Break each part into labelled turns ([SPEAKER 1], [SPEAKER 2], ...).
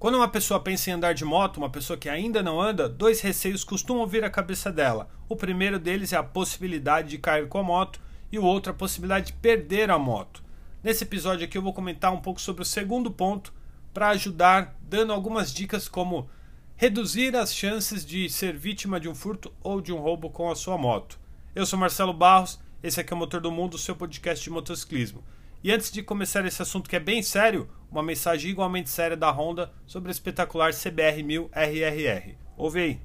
[SPEAKER 1] Quando uma pessoa pensa em andar de moto, uma pessoa que ainda não anda, dois receios costumam vir à cabeça dela. O primeiro deles é a possibilidade de cair com a moto e o outro a possibilidade de perder a moto. Nesse episódio aqui eu vou comentar um pouco sobre o segundo ponto para ajudar, dando algumas dicas como reduzir as chances de ser vítima de um furto ou de um roubo com a sua moto. Eu sou Marcelo Barros, esse aqui é o Motor do Mundo, seu podcast de motociclismo. E antes de começar esse assunto que é bem sério, uma mensagem igualmente séria da Honda sobre a espetacular CBR1000 RRR. Ouve aí.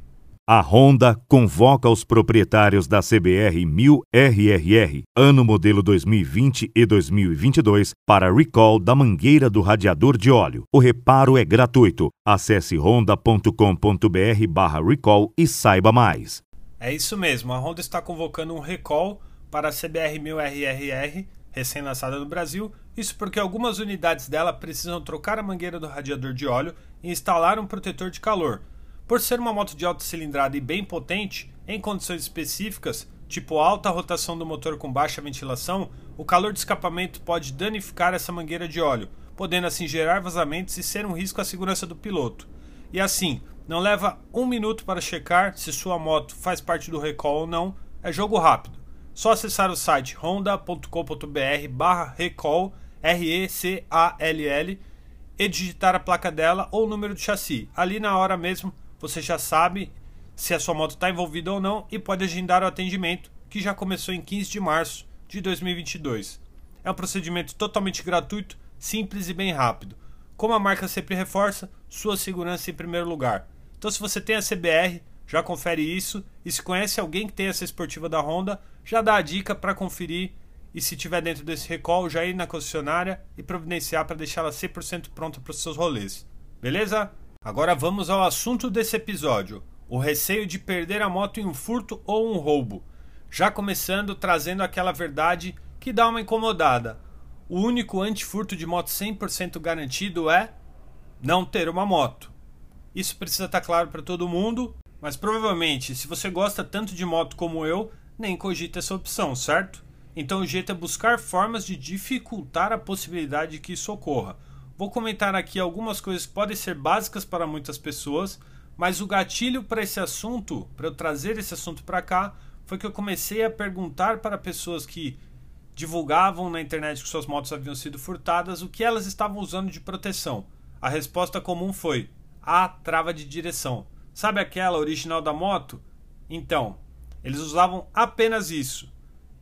[SPEAKER 2] A Honda convoca os proprietários da CBR 1000 RRR, ano modelo 2020 e 2022, para recall da mangueira do radiador de óleo. O reparo é gratuito. Acesse honda.com.br/recall e saiba mais.
[SPEAKER 1] É isso mesmo, a Honda está convocando um recall para a CBR 1000 RRR recém-lançada no Brasil, isso porque algumas unidades dela precisam trocar a mangueira do radiador de óleo e instalar um protetor de calor. Por ser uma moto de alta cilindrada e bem potente, em condições específicas, tipo alta rotação do motor com baixa ventilação, o calor de escapamento pode danificar essa mangueira de óleo, podendo assim gerar vazamentos e ser um risco à segurança do piloto. E assim, não leva um minuto para checar se sua moto faz parte do recall ou não, é jogo rápido. Só acessar o site honda.com.br barra recall, R-E-C-A-L-L, e digitar a placa dela ou o número de chassi. Ali na hora mesmo você já sabe se a sua moto está envolvida ou não e pode agendar o atendimento que já começou em 15 de março de 2022. É um procedimento totalmente gratuito, simples e bem rápido. Como a marca sempre reforça, sua segurança em primeiro lugar. Então se você tem a CBR, já confere isso e se conhece alguém que tem essa esportiva da Honda, já dá a dica para conferir e se tiver dentro desse recall, já ir na concessionária e providenciar para deixá-la 100% pronta para os seus rolês. Beleza? Agora vamos ao assunto desse episódio: o receio de perder a moto em um furto ou um roubo. Já começando trazendo aquela verdade que dá uma incomodada. O único antifurto de moto 100% garantido é não ter uma moto. Isso precisa estar claro para todo mundo, mas provavelmente, se você gosta tanto de moto como eu, nem cogita essa opção, certo? Então o jeito é buscar formas de dificultar a possibilidade de que isso ocorra. Vou comentar aqui algumas coisas que podem ser básicas para muitas pessoas, mas o gatilho para esse assunto, para eu trazer esse assunto para cá, foi que eu comecei a perguntar para pessoas que divulgavam na internet que suas motos haviam sido furtadas o que elas estavam usando de proteção. A resposta comum foi: a trava de direção. Sabe aquela original da moto? Então, eles usavam apenas isso.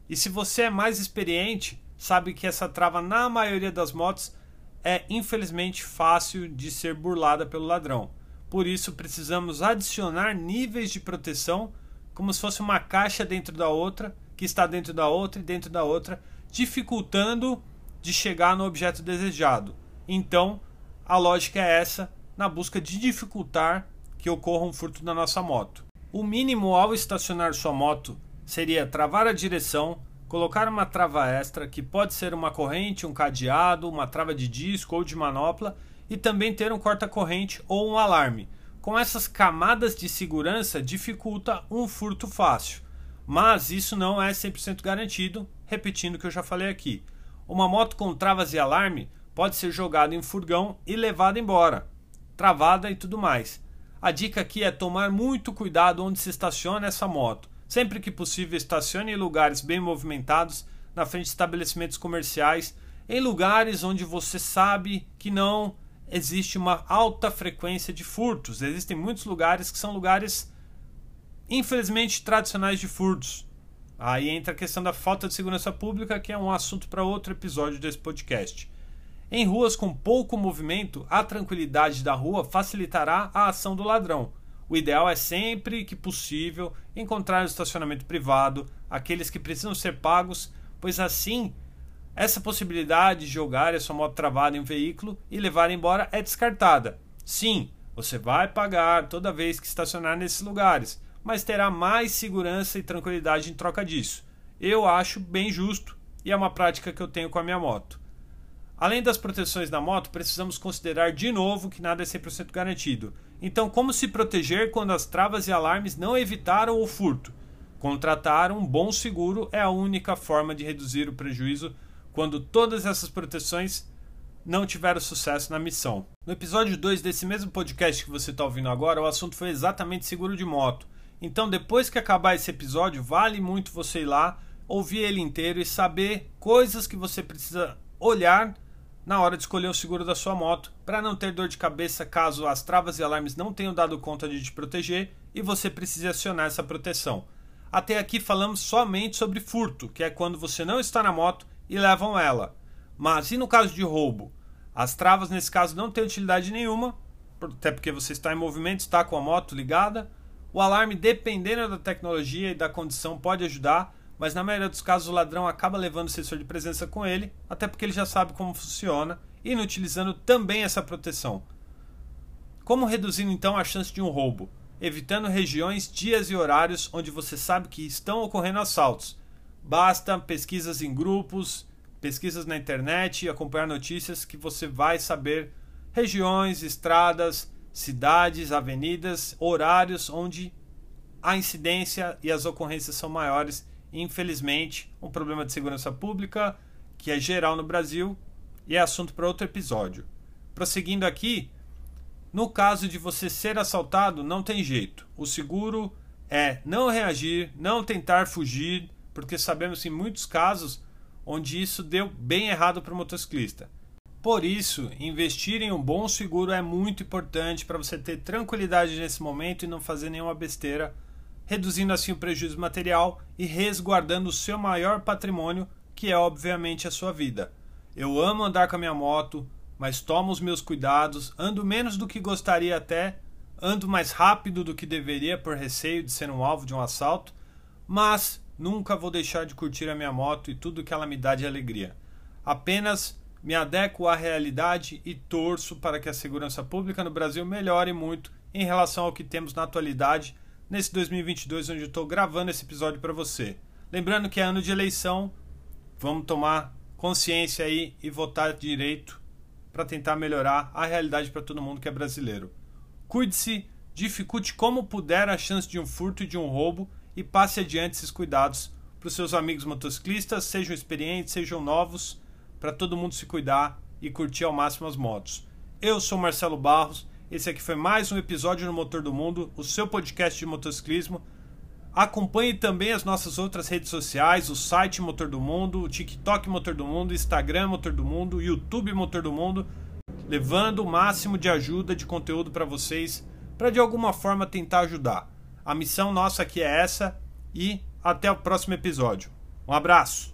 [SPEAKER 1] E se você é mais experiente, sabe que essa trava na maioria das motos é infelizmente fácil de ser burlada pelo ladrão. Por isso precisamos adicionar níveis de proteção como se fosse uma caixa dentro da outra, que está dentro da outra e dentro da outra, dificultando de chegar no objeto desejado. Então, a lógica é essa na busca de dificultar que ocorra um furto na nossa moto. O mínimo ao estacionar sua moto seria travar a direção, colocar uma trava extra, que pode ser uma corrente, um cadeado, uma trava de disco ou de manopla, e também ter um corta-corrente ou um alarme. Com essas camadas de segurança dificulta um furto fácil. Mas isso não é 100% garantido, repetindo o que eu já falei aqui. Uma moto com travas e alarme pode ser jogada em furgão e levada embora, travada e tudo mais. A dica aqui é tomar muito cuidado onde se estaciona essa moto. Sempre que possível, estacione em lugares bem movimentados, na frente de estabelecimentos comerciais, em lugares onde você sabe que não existe uma alta frequência de furtos. Existem muitos lugares que são lugares, infelizmente, tradicionais de furtos. Aí entra a questão da falta de segurança pública, que é um assunto para outro episódio desse podcast. Em ruas com pouco movimento, a tranquilidade da rua facilitará a ação do ladrão. O ideal é sempre que possível encontrar um estacionamento privado, aqueles que precisam ser pagos, pois assim essa possibilidade de jogar a sua moto travada em um veículo e levar embora é descartada. Sim, você vai pagar toda vez que estacionar nesses lugares, mas terá mais segurança e tranquilidade em troca disso. Eu acho bem justo e é uma prática que eu tenho com a minha moto. Além das proteções da moto, precisamos considerar de novo que nada é 100% garantido. Então, como se proteger quando as travas e alarmes não evitaram o furto? Contratar um bom seguro é a única forma de reduzir o prejuízo quando todas essas proteções não tiveram sucesso na missão. No episódio 2 desse mesmo podcast que você está ouvindo agora, o assunto foi exatamente seguro de moto. Então, depois que acabar esse episódio, vale muito você ir lá, ouvir ele inteiro e saber coisas que você precisa olhar na hora de escolher o seguro da sua moto, para não ter dor de cabeça caso as travas e alarmes não tenham dado conta de te proteger e você precise acionar essa proteção. Até aqui falamos somente sobre furto, que é quando você não está na moto e levam ela. Mas e no caso de roubo? As travas nesse caso não têm utilidade nenhuma, até porque você está em movimento, está com a moto ligada. O alarme, dependendo da tecnologia e da condição, pode ajudar, mas na maioria dos casos o ladrão acaba levando o sensor de presença com ele, até porque ele já sabe como funciona, inutilizando também essa proteção. Como reduzindo então a chance de um roubo? Evitando regiões, dias e horários onde você sabe que estão ocorrendo assaltos. Basta pesquisas em grupos, pesquisas na internet e acompanhar notícias que você vai saber regiões, estradas, cidades, avenidas, horários onde a incidência e as ocorrências são maiores. Infelizmente, um problema de segurança pública que é geral no Brasil e é assunto para outro episódio. Prosseguindo aqui, no caso de você ser assaltado, não tem jeito. O seguro é não reagir, não tentar fugir, porque sabemos em muitos casos onde isso deu bem errado para o motociclista. Por isso, investir em um bom seguro é muito importante para você ter tranquilidade nesse momento e não fazer nenhuma besteira, reduzindo assim o prejuízo material e resguardando o seu maior patrimônio, que é obviamente a sua vida. Eu amo andar com a minha moto, mas tomo os meus cuidados, ando menos do que gostaria até, ando mais rápido do que deveria por receio de ser um alvo de um assalto, mas Nunca vou deixar de curtir a minha moto e tudo que ela me dá de alegria. Apenas me adequo à realidade e torço para que a segurança pública no Brasil melhore muito em relação ao que temos na atualidade nesse 2022 onde estou gravando esse episódio para você. Lembrando que é ano de eleição, vamos tomar consciência aí e votar direito para tentar melhorar a realidade para todo mundo que é brasileiro. Cuide-se, dificulte como puder a chance de um furto e de um roubo e passe adiante esses cuidados para os seus amigos motociclistas, sejam experientes, sejam novos, para todo mundo se cuidar e curtir ao máximo as motos. Eu sou Marcelo Barros, esse aqui foi mais um episódio no Motor do Mundo, o seu podcast de motociclismo. Acompanhe também as nossas outras redes sociais, o site Motor do Mundo, o TikTok Motor do Mundo, Instagram Motor do Mundo, YouTube Motor do Mundo, levando o máximo de ajuda, de conteúdo para vocês, para de alguma forma tentar ajudar. A missão nossa aqui é essa e até o próximo episódio. Um abraço!